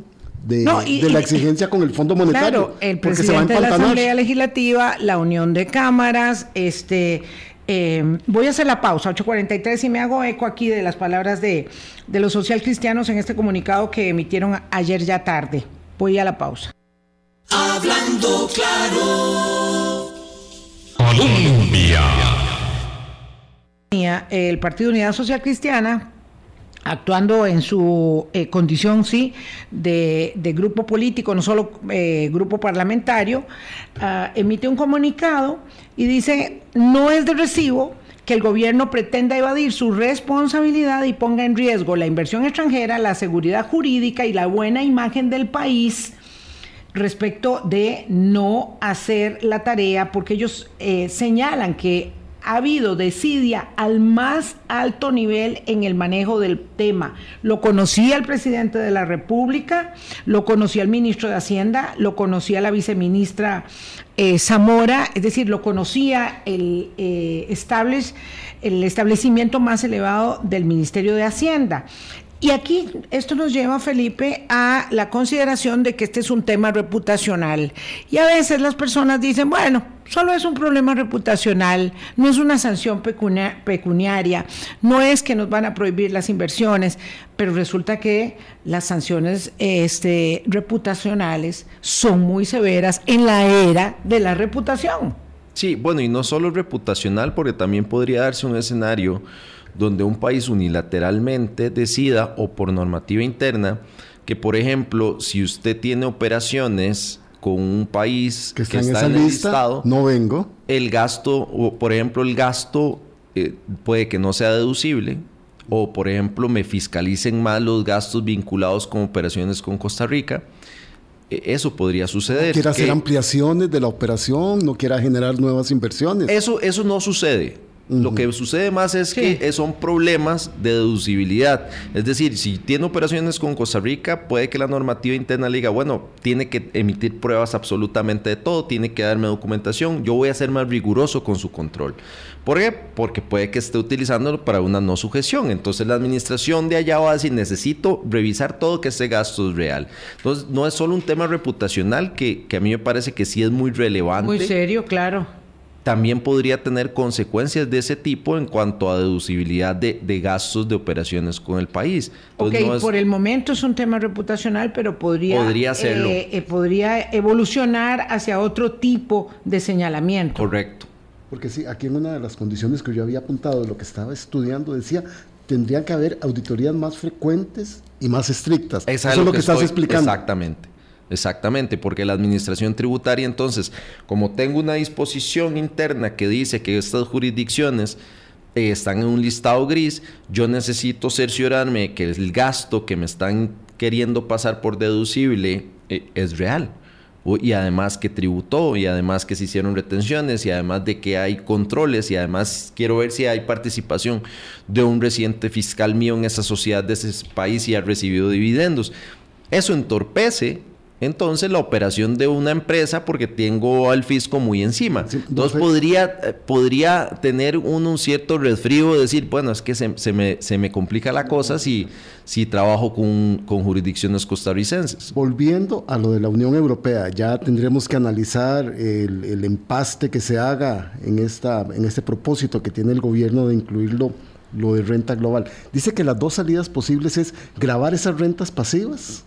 de, la exigencia con el Fondo Monetario. Claro, el presidente de la Asamblea Legislativa, la Unión de Cámaras, este eh, voy a hacer la pausa, 8.43, y me hago eco aquí de las palabras de, de los socialcristianos en este comunicado que emitieron ayer ya tarde. Voy a la pausa. Hablando claro. Colombia. El Partido Unidad Social Cristiana actuando en su eh, condición, sí, de, grupo político, no solo eh, grupo parlamentario, ah, emite un comunicado y dice, no es de recibo que el gobierno pretenda evadir su responsabilidad y ponga en riesgo la inversión extranjera, la seguridad jurídica y la buena imagen del país respecto de no hacer la tarea, porque ellos eh, señalan que ha habido desidia al más alto nivel en el manejo del tema. Lo conocía el presidente de la República, lo conocía el ministro de Hacienda, lo conocía la viceministra eh, Zamora, es decir, lo conocía eh, el establecimiento más elevado del Ministerio de Hacienda. Y aquí esto nos lleva, Felipe, a la consideración de que este es un tema reputacional. Y a veces las personas dicen, bueno, solo es un problema reputacional, no es una sanción pecuniaria, no es que nos van a prohibir las inversiones, pero resulta que las sanciones este, reputacionales son muy severas en la era de la reputación. Sí, bueno, y no solo reputacional, porque también podría darse un escenario donde un país unilateralmente decida o por normativa interna que, por ejemplo, si usted tiene operaciones con un país que está, en, el listado, no vengo. El gasto, o por ejemplo, el gasto eh, puede que no sea deducible, o por ejemplo, me fiscalicen más los gastos vinculados con operaciones con Costa Rica. E, eso podría suceder. No quiera hacer ampliaciones de la operación, no quiera generar nuevas inversiones. Eso, eso no sucede. Lo que sucede más es que son problemas de deducibilidad. Es decir, si tiene operaciones con Costa Rica, puede que la normativa interna le diga, bueno, tiene que emitir pruebas absolutamente de todo, tiene que darme documentación, yo voy a ser más riguroso con su control. ¿Por qué? Porque puede que esté utilizándolo para una no sujeción. Entonces la administración de allá va a decir, necesito revisar todo que ese gasto es real. Entonces no es solo un tema reputacional que, que a mí me parece que sí es muy relevante. Muy serio, claro también podría tener consecuencias de ese tipo en cuanto a deducibilidad de, gastos de operaciones con el país. ok, por el momento es un tema reputacional, pero podría, podría, eh, eh, podría evolucionar hacia otro tipo de señalamiento. Correcto. Porque sí, aquí en una de las condiciones que yo había apuntado, lo que estaba estudiando, decía, tendrían que haber auditorías más frecuentes y más estrictas. Eso es lo que, estás explicando. Exactamente. Exactamente, porque la administración tributaria entonces, como tengo una disposición interna que dice que estas jurisdicciones eh, están en un listado gris, yo necesito cerciorarme que el gasto que me están queriendo pasar por deducible eh, es real. y además que tributó y además que se hicieron retenciones y además de que hay controles y además quiero ver si hay participación de un residente fiscal mío en esa sociedad de ese país y ha recibido dividendos. Eso entorpece entonces la operación de una empresa porque tengo al fisco muy encima. entonces podría, eh, podría tener un cierto resfrío, decir, bueno, es que se, me, se me, complica la cosa si, si trabajo con, con, jurisdicciones costarricenses. Volviendo a lo de la Unión Europea, ya tendremos que analizar el, el empaste que se haga en, esta, en este propósito que tiene el gobierno de incluirlo lo de renta global. Dice que las dos salidas posibles es grabar esas rentas pasivas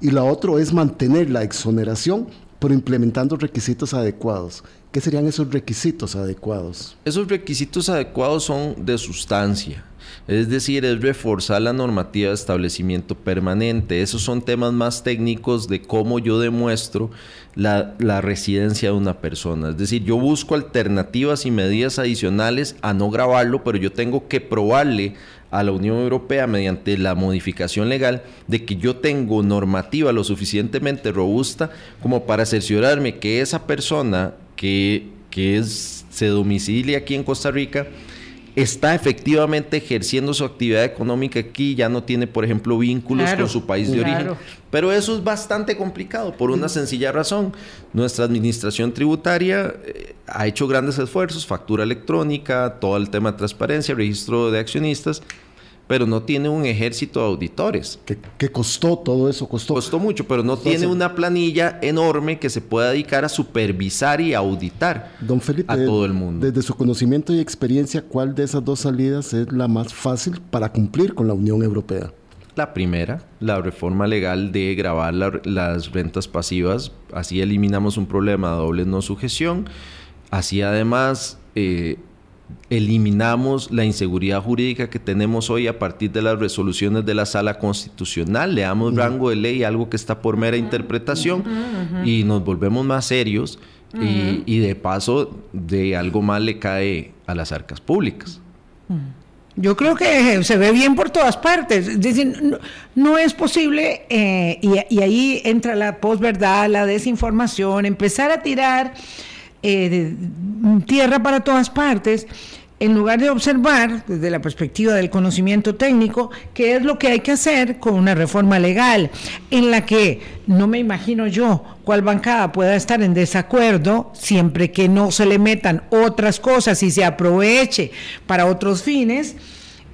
y la otra es mantener la exoneración, pero implementando requisitos adecuados. ¿Qué serían esos requisitos adecuados? Esos requisitos adecuados son de sustancia. Es decir, es reforzar la normativa de establecimiento permanente. Esos son temas más técnicos de cómo yo demuestro la, la, residencia de una persona. Es decir, yo busco alternativas y medidas adicionales a no grabarlo, pero yo tengo que probarle a la Unión Europea mediante la modificación legal de que yo tengo normativa lo suficientemente robusta como para cerciorarme que esa persona que, que es, se domicilia aquí en Costa Rica está efectivamente ejerciendo su actividad económica aquí, ya no tiene, por ejemplo, vínculos con su país de origen. Pero eso es bastante complicado por una sencilla razón. Nuestra administración tributaria eh, ha hecho grandes esfuerzos, factura electrónica, todo el tema de transparencia, registro de accionistas, pero no tiene un ejército de auditores. ¿Qué, costó todo eso? Costó. Costó mucho, pero no tiene una planilla enorme que se pueda dedicar a supervisar y auditar Don Felipe, a todo el mundo. Desde su conocimiento y experiencia, ¿cuál de esas dos salidas es la más fácil para cumplir con la Unión Europea? La primera, la reforma legal de grabar las rentas pasivas. Así eliminamos un problema de doble no sujeción. Así además... Eh, eliminamos la inseguridad jurídica que tenemos hoy a partir de las resoluciones de la sala constitucional, le damos rango de ley, algo que está por mera interpretación, y nos volvemos más serios y, de paso de algo más le cae a las arcas públicas. Yo creo que se ve bien por todas partes. Es decir, no, es posible, eh, y, y, ahí entra la posverdad, la desinformación, empezar a tirar eh, tierra para todas partes, en lugar de observar desde la perspectiva del conocimiento técnico qué es lo que hay que hacer con una reforma legal en la que no me imagino yo cuál bancada pueda estar en desacuerdo siempre que no se le metan otras cosas y se aproveche para otros fines,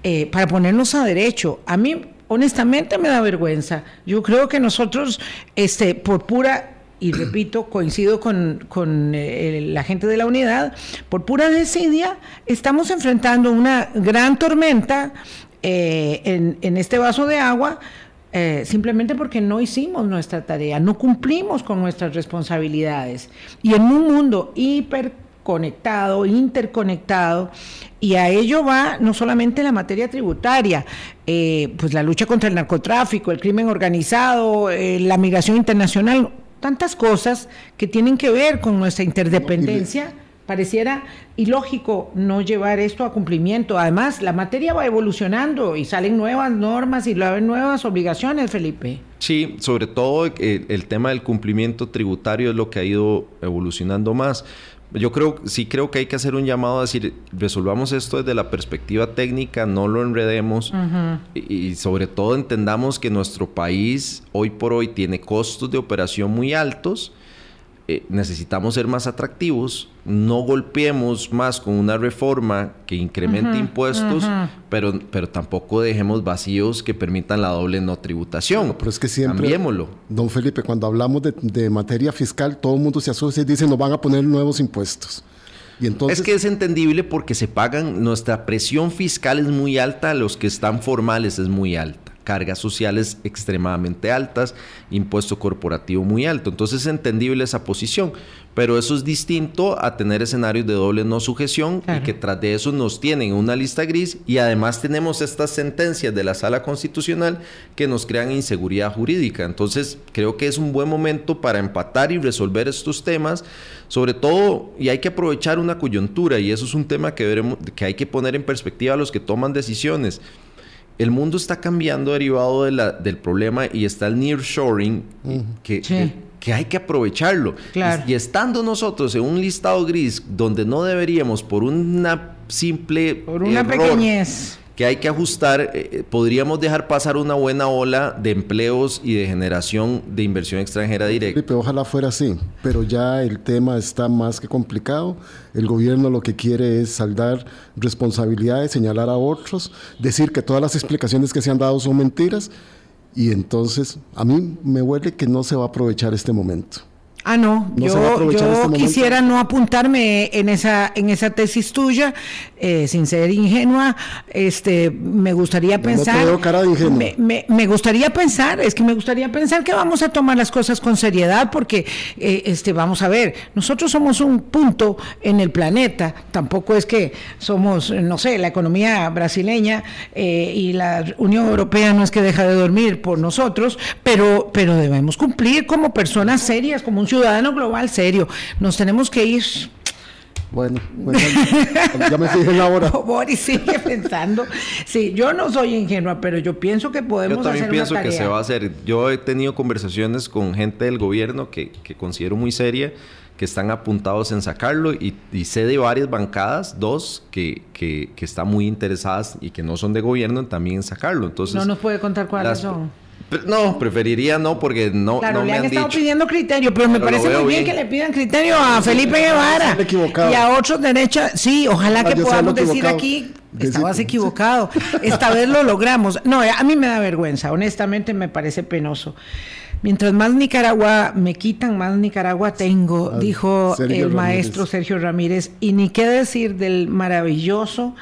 eh, para ponernos a derecho. A mí honestamente me da vergüenza. Yo creo que nosotros, este, por pura y repito, coincido con, eh, la gente de la unidad, por pura desidia, estamos enfrentando una gran tormenta eh, en, este vaso de agua. Eh, simplemente porque no hicimos nuestra tarea, no cumplimos con nuestras responsabilidades. Y en un mundo hiperconectado, interconectado, y a ello va no solamente la materia tributaria, pues la lucha contra el narcotráfico, el crimen organizado, la migración internacional, tantas cosas que tienen que ver con nuestra interdependencia. Pareciera ilógico no llevar esto a cumplimiento. Además, la materia va evolucionando y salen nuevas normas y nuevas obligaciones, Felipe. Sí, sobre todo eh, el tema del cumplimiento tributario es lo que ha ido evolucionando más yo creo, sí creo que hay que hacer un llamado a decir, resolvamos esto desde la perspectiva técnica, no lo enredemos y, sobre todo entendamos que nuestro país hoy por hoy tiene costos de operación muy altos eh, necesitamos ser más atractivos, no golpeemos más con una reforma que incremente impuestos, pero, pero tampoco dejemos vacíos que permitan la doble no tributación. pero es que siempre, Cambiémoslo. don Felipe, cuando hablamos de, materia fiscal, todo el mundo se asocia y dice nos van a poner nuevos impuestos. Y entonces... Es que es entendible porque se pagan, nuestra presión fiscal es muy alta, los que están formales es muy alta cargas sociales extremadamente altas, impuesto corporativo muy alto. Entonces es entendible esa posición, pero eso es distinto a tener escenarios de doble no sujeción y que tras de eso nos tienen una lista gris y además tenemos estas sentencias de la sala constitucional que nos crean inseguridad jurídica. Entonces creo que es un buen momento para empatar y resolver estos temas, sobre todo, y hay que aprovechar una coyuntura y eso es un tema que, veremos, que hay que poner en perspectiva a los que toman decisiones el mundo está cambiando derivado de la, del problema y está el nearshoring, que, que hay que aprovecharlo. Y, estando nosotros en un listado gris donde no deberíamos por una simple... Por una pequeñez que hay que ajustar, eh, eh, podríamos dejar pasar una buena ola de empleos y de generación de inversión extranjera directa. ojalá fuera así, pero ya el tema está más que complicado. El gobierno lo que quiere es saldar responsabilidades, señalar a otros, decir que todas las explicaciones que se han dado son mentiras y entonces a mí me huele que no se va a aprovechar este momento. Ah, no, yo, yo este quisiera no apuntarme en esa, en esa tesis tuya, eh, sin ser ingenua, este, me gustaría pensar... Me, me, gustaría pensar, es que me gustaría pensar que vamos a tomar las cosas con seriedad, porque, eh, este, vamos a ver, nosotros somos un punto en el planeta, tampoco es que somos, no sé, la economía brasileña eh, y la Unión Europea no es que deja de dormir por nosotros, pero, pero debemos cumplir como personas serias, como un ciudadano global serio. Nos tenemos que ir. Bueno, ya me fijé en la hora. Boris sigue pensando. Sí, yo no soy ingenua, pero yo pienso que podemos Yo también pienso que se va a hacer. Yo he tenido conversaciones con gente del gobierno que, que considero muy seria, que están apuntados en sacarlo y, sé de varias bancadas, dos, que, que, que, están muy interesadas y que no son de gobierno también en sacarlo. Entonces, no nos puede contar cuáles son. No, preferiría no, porque no, claro, no le han, estado pidiendo criterio, pero me parece muy bien, que le pidan criterio a Felipe Guevara y a otros derechos. Sí, ojalá ah, que podamos decir aquí, estabas equivocado. Esta vez lo logramos. No, a mí me da vergüenza, honestamente me parece penoso. Mientras más Nicaragua me quitan, más Nicaragua tengo, ah, dijo el maestro Sergio Ramírez. Y ni qué decir del maravilloso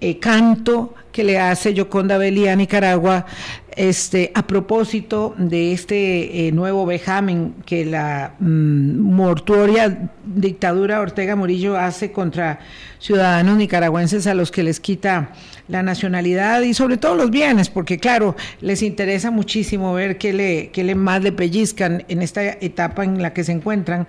eh, canto que le hace Yoconda Belli a Nicaragua este, a propósito de este eh, nuevo vejamen que la mm, mortuoria dictadura Ortega Murillo hace contra ciudadanos nicaragüenses a los que les quita la nacionalidad y sobre todo los bienes, porque claro, les interesa muchísimo ver qué le, qué le más le pellizcan en esta etapa en la que se encuentran.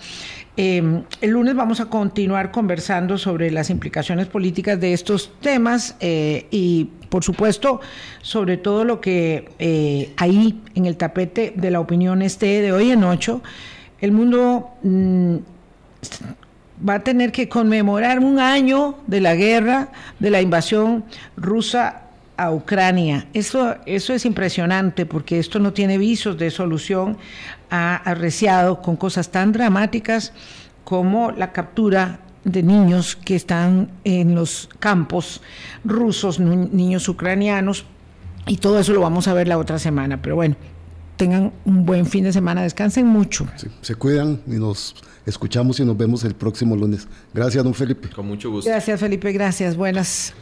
Em, el lunes vamos a continuar conversando sobre las implicaciones políticas de estos temas eh, y, por supuesto, sobre todo lo que eh, ahí en el tapete de la opinión esté de hoy en ocho. El mundo mm, va a tener que conmemorar un año de la guerra, de la invasión rusa a Ucrania. Eso, eso es impresionante porque esto no tiene visos de solución. Ha arreciado con cosas tan dramáticas como la captura de niños que están en los campos rusos, niños ucranianos, y todo eso lo vamos a ver la otra semana. Pero bueno, tengan un buen fin de semana, descansen mucho. se cuidan y nos escuchamos y nos vemos el próximo lunes. Gracias, don Felipe. Con mucho gusto. Gracias, Felipe, gracias. Buenas.